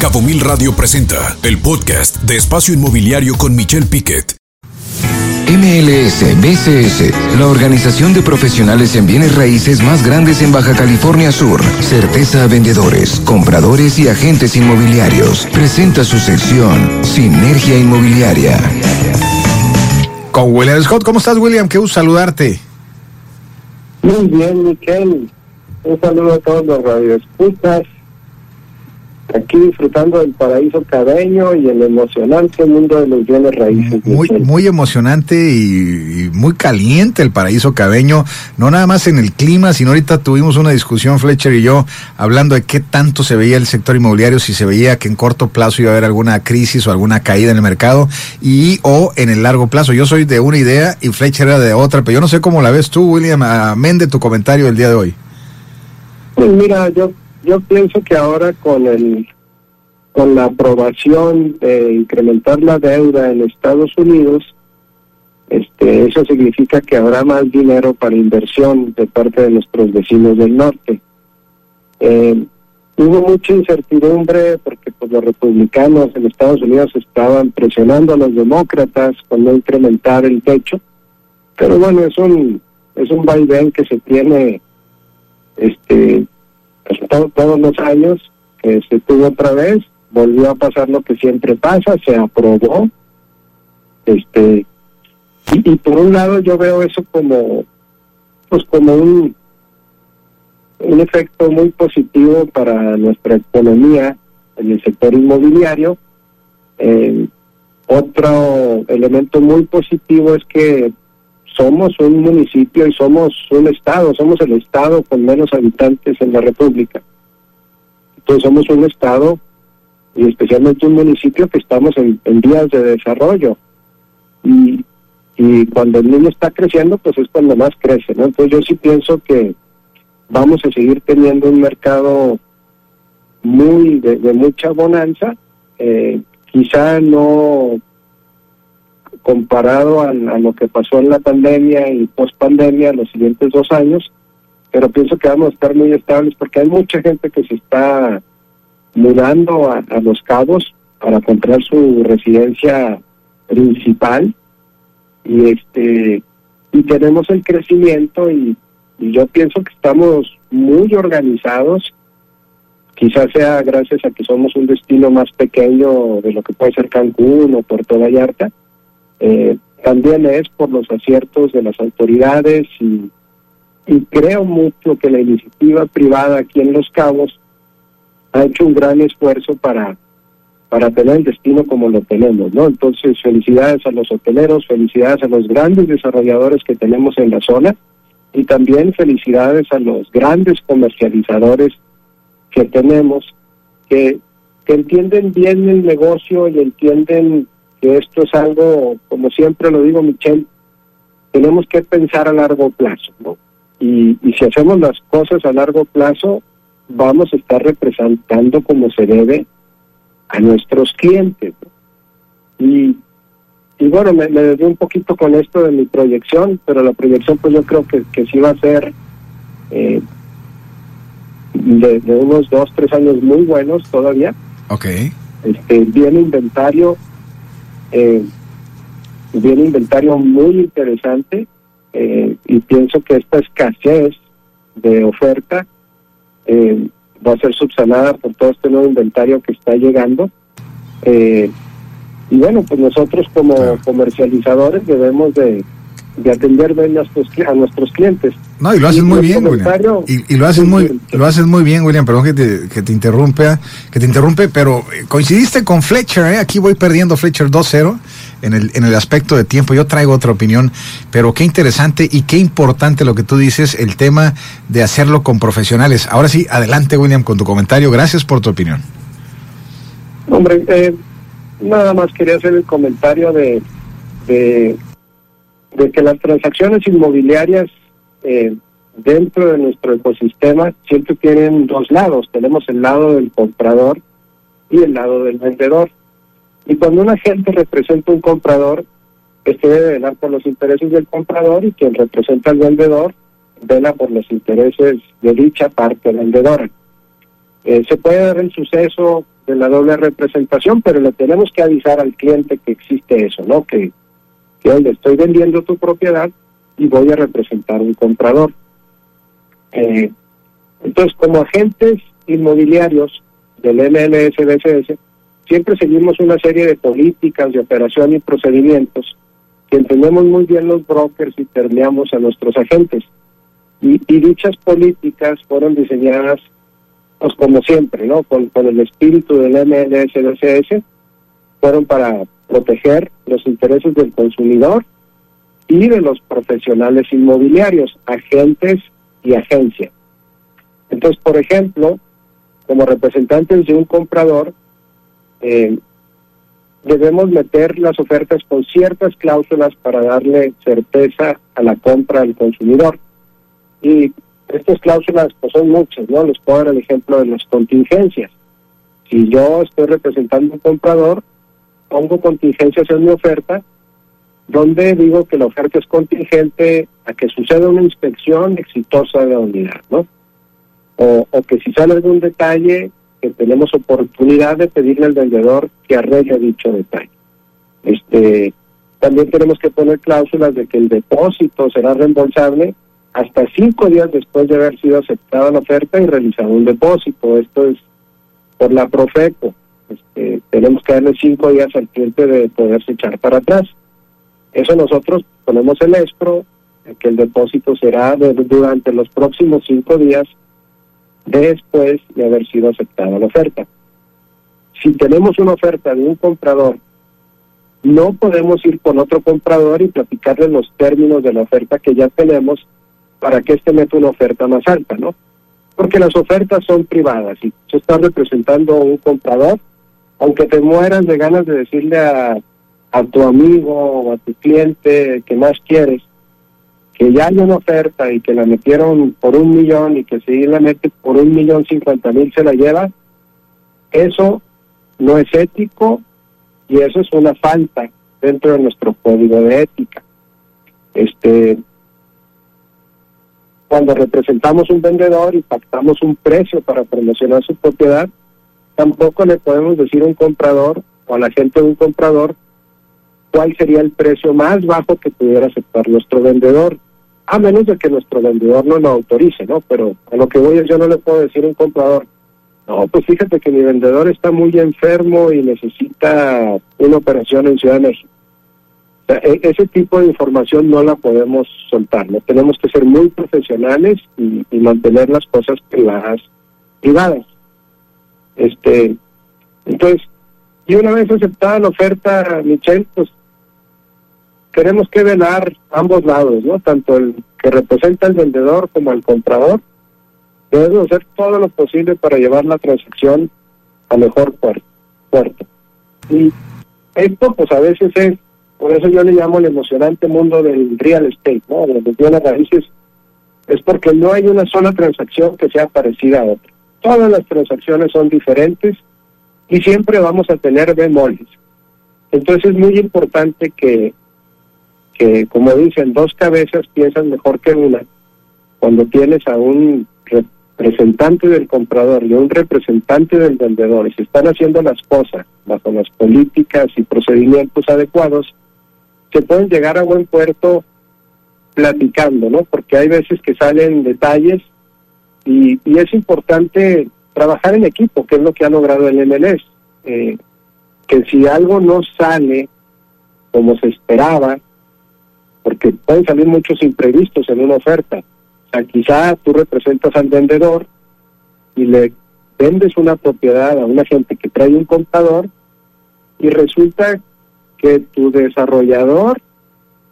Cabo Mil Radio presenta el podcast de Espacio Inmobiliario con Michelle Piquet. MLS BCS, la organización de profesionales en bienes raíces más grandes en Baja California Sur. Certeza a vendedores, compradores y agentes inmobiliarios. Presenta su sección Sinergia Inmobiliaria. Con William Scott, ¿cómo estás William? Qué gusto saludarte. Muy bien, Michelle. Un saludo a todos los radioescuchas aquí disfrutando del paraíso cabeño y el emocionante mundo de los bienes raíces. Muy, muy emocionante y, muy caliente el paraíso cabeño, no nada más en el clima, sino ahorita tuvimos una discusión, Fletcher y yo, hablando de qué tanto se veía el sector inmobiliario, si se veía que en corto plazo iba a haber alguna crisis o alguna caída en el mercado y o en el largo plazo. Yo soy de una idea y Fletcher era de otra, pero yo no sé cómo la ves tú, William, amén de tu comentario del día de hoy. Pues mira, yo yo pienso que ahora con el con la aprobación de incrementar la deuda en Estados Unidos, este, eso significa que habrá más dinero para inversión de parte de nuestros vecinos del norte. Eh, hubo mucha incertidumbre porque pues, los republicanos en Estados Unidos estaban presionando a los demócratas con no incrementar el techo, pero bueno, es un es un vaivén que se tiene este todos los años, que se tuvo otra vez, volvió a pasar lo que siempre pasa, se aprobó. Este, y, por un lado yo veo eso como, pues como un, un efecto muy positivo para nuestra economía en el sector inmobiliario. Eh, otro elemento muy positivo es que somos un municipio y somos un estado, somos el estado con menos habitantes en la República. Entonces somos un estado y especialmente un municipio que estamos en, vías de desarrollo. Y, y cuando el niño está creciendo, pues es cuando más crece, ¿no? Entonces yo sí pienso que vamos a seguir teniendo un mercado muy de, mucha bonanza, eh, quizá no comparado a, lo que pasó en la pandemia y post pandemia los siguientes dos años, pero pienso que vamos a estar muy estables porque hay mucha gente que se está mudando a, Los Cabos para comprar su residencia principal y este y tenemos el crecimiento y, y yo pienso que estamos muy organizados. Quizás sea gracias a que somos un destino más pequeño de lo que puede ser Cancún o Puerto Vallarta eh, también es por los aciertos de las autoridades y, creo mucho que la iniciativa privada aquí en Los Cabos ha hecho un gran esfuerzo para para tener el destino como lo tenemos, ¿no? Entonces, felicidades a los hoteleros, felicidades a los grandes desarrolladores que tenemos en la zona y también felicidades a los grandes comercializadores que tenemos que, que entienden bien el negocio y entienden que esto es algo, como siempre lo digo, Michelle, tenemos que pensar a largo plazo, ¿no? Y, y si hacemos las cosas a largo plazo, vamos a estar representando como se debe a nuestros clientes. Y, y bueno, me, me un poquito con esto de mi proyección, pero la proyección pues yo creo que, que sí va a ser eh, de, de, unos dos, tres años muy buenos todavía. Ok. Este, bien inventario, eh, inventario muy interesante eh, y pienso que esta escasez de oferta eh, va a ser subsanada por todo este nuevo inventario que está llegando. Eh, y bueno, pues nosotros como comercializadores debemos de, de atender bien a nuestros, a nuestros clientes. No, y lo haces muy bien, William. Y, lo haces muy, lo haces muy bien, William. Perdón que te, que te interrumpa, que te interrumpe, pero eh, coincidiste con Fletcher, ¿eh? Aquí voy perdiendo Fletcher 2-0 en el, en el aspecto de tiempo. Yo traigo otra opinión, pero qué interesante y qué importante lo que tú dices, el tema de hacerlo con profesionales. Ahora sí, adelante, William, con tu comentario. Gracias por tu opinión. Hombre, eh, nada más quería hacer el comentario de, de de que las transacciones inmobiliarias eh, dentro de nuestro ecosistema siempre tienen dos lados. Tenemos el lado del comprador y el lado del vendedor. Y cuando un agente representa un comprador, este debe velar por los intereses del comprador y quien representa al vendedor vela por los intereses de dicha parte vendedora. Eh, se puede dar el suceso de la doble representación, pero le tenemos que avisar al cliente que existe eso, ¿no? Que, hoy le estoy vendiendo tu propiedad y voy a representar un comprador. Eh, entonces, como agentes inmobiliarios del MLS BCS, siempre seguimos una serie de políticas de operación y procedimientos que entendemos muy bien los brokers y permeamos a nuestros agentes. Y, y dichas políticas fueron diseñadas, pues como siempre, ¿no? Con, con el espíritu del MLS BCS, fueron para proteger los intereses del consumidor y de los profesionales inmobiliarios, agentes y agencias. Entonces, por ejemplo, como representantes de un comprador, eh, debemos meter las ofertas con ciertas cláusulas para darle certeza a la compra al consumidor. Y estas cláusulas pues son muchas, ¿no? Les puedo dar el ejemplo de las contingencias. Si yo estoy representando a un comprador, pongo contingencias en mi oferta, donde digo que la oferta es contingente a que suceda una inspección exitosa de la unidad, ¿no? O, o que si sale algún detalle, que tenemos oportunidad de pedirle al vendedor que arregle dicho detalle. Este, también tenemos que poner cláusulas de que el depósito será reembolsable hasta cinco días después de haber sido aceptada la oferta y realizado un depósito. Esto es por la Profeco. Este, tenemos que darle cinco días al cliente de poderse echar para atrás. Eso nosotros ponemos el escro, que el depósito será durante los próximos cinco días después de haber sido aceptada la oferta. Si tenemos una oferta de un comprador, no podemos ir con otro comprador y platicarle los términos de la oferta que ya tenemos para que éste meta una oferta más alta, ¿no? Porque las ofertas son privadas y se está representando un comprador, aunque te mueras de ganas de decirle a, a tu amigo o a tu cliente que más quieres, que ya hay una oferta y que la metieron por un millón y que si la mete por un millón cincuenta mil se la lleva, eso no es ético y eso es una falta dentro de nuestro código de ética. Este, cuando representamos un vendedor y pactamos un precio para promocionar su propiedad, tampoco le podemos decir a un comprador o a la gente de un comprador cuál sería el precio más bajo que pudiera aceptar nuestro vendedor a menos de que nuestro vendedor no lo autorice, ¿no? Pero a lo que voy es, yo no le puedo decir a un comprador, no, pues fíjate que mi vendedor está muy enfermo y necesita una operación en Ciudad de México. E ese tipo de información no la podemos soltar, ¿no? Tenemos que ser muy profesionales y, y mantener las cosas privadas, privadas. Este, entonces, y una vez aceptada la oferta, Michelle, pues tenemos que velar ambos lados, ¿no? Tanto el que representa al vendedor como al comprador. Debemos hacer todo lo posible para llevar la transacción a mejor puerto. Y esto, pues a veces es, por eso yo le llamo el emocionante mundo del real estate, ¿no? De bienes raíces, es porque no hay una sola transacción que sea parecida a otra. Todas las transacciones son diferentes y siempre vamos a tener bemoles. Entonces es muy importante que que, como dicen, dos cabezas piensan mejor que una. Cuando tienes a un representante del comprador y un representante del vendedor y se están haciendo las cosas bajo las políticas y procedimientos adecuados, se pueden llegar a buen puerto platicando, ¿no? Porque hay veces que salen detalles y, y es importante trabajar en equipo, que es lo que ha logrado el MLS. Eh, que si algo no sale como se esperaba, porque pueden salir muchos imprevistos en una oferta. O sea, quizá tú representas al vendedor y le vendes una propiedad a una gente que trae un comprador y resulta que tu desarrollador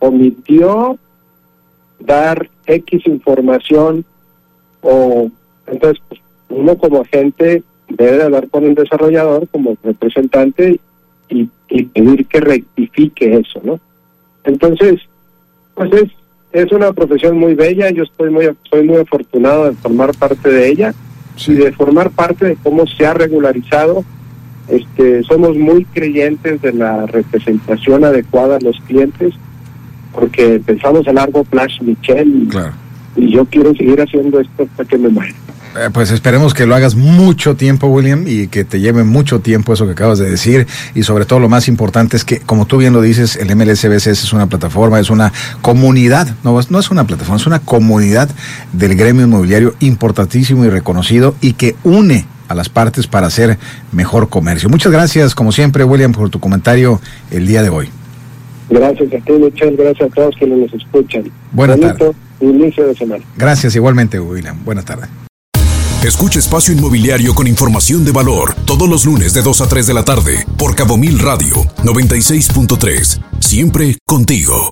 omitió dar X información o entonces pues, uno como agente debe hablar con el desarrollador como representante y, y pedir que rectifique eso, ¿no? Entonces, pues es, es una profesión muy bella, yo estoy muy, soy muy afortunado de formar parte de ella y de formar parte de cómo se ha regularizado. Este, somos muy creyentes de la representación adecuada a los clientes, porque pensamos a largo plazo, Michelle, y, y yo quiero seguir haciendo esto hasta que me muera. Eh, pues esperemos que lo hagas mucho tiempo, William, y que te lleve mucho tiempo eso que acabas de decir. Y sobre todo lo más importante es que, como tú bien lo dices, el MLSBCS es una plataforma, es una comunidad, no, no es una plataforma, es una comunidad del gremio inmobiliario importantísimo y reconocido y que une a las partes para hacer mejor comercio. Muchas gracias, como siempre, William, por tu comentario el día de hoy. Gracias a ti, Michelle, gracias a todos quienes nos escuchan. Buenas tardes. Inicio de semana. Gracias igualmente, William. Buenas tardes. Escucha Espacio Inmobiliario con información de valor todos los lunes de 2 a 3 de la tarde por Cabo Mil Radio 96.3. Siempre contigo.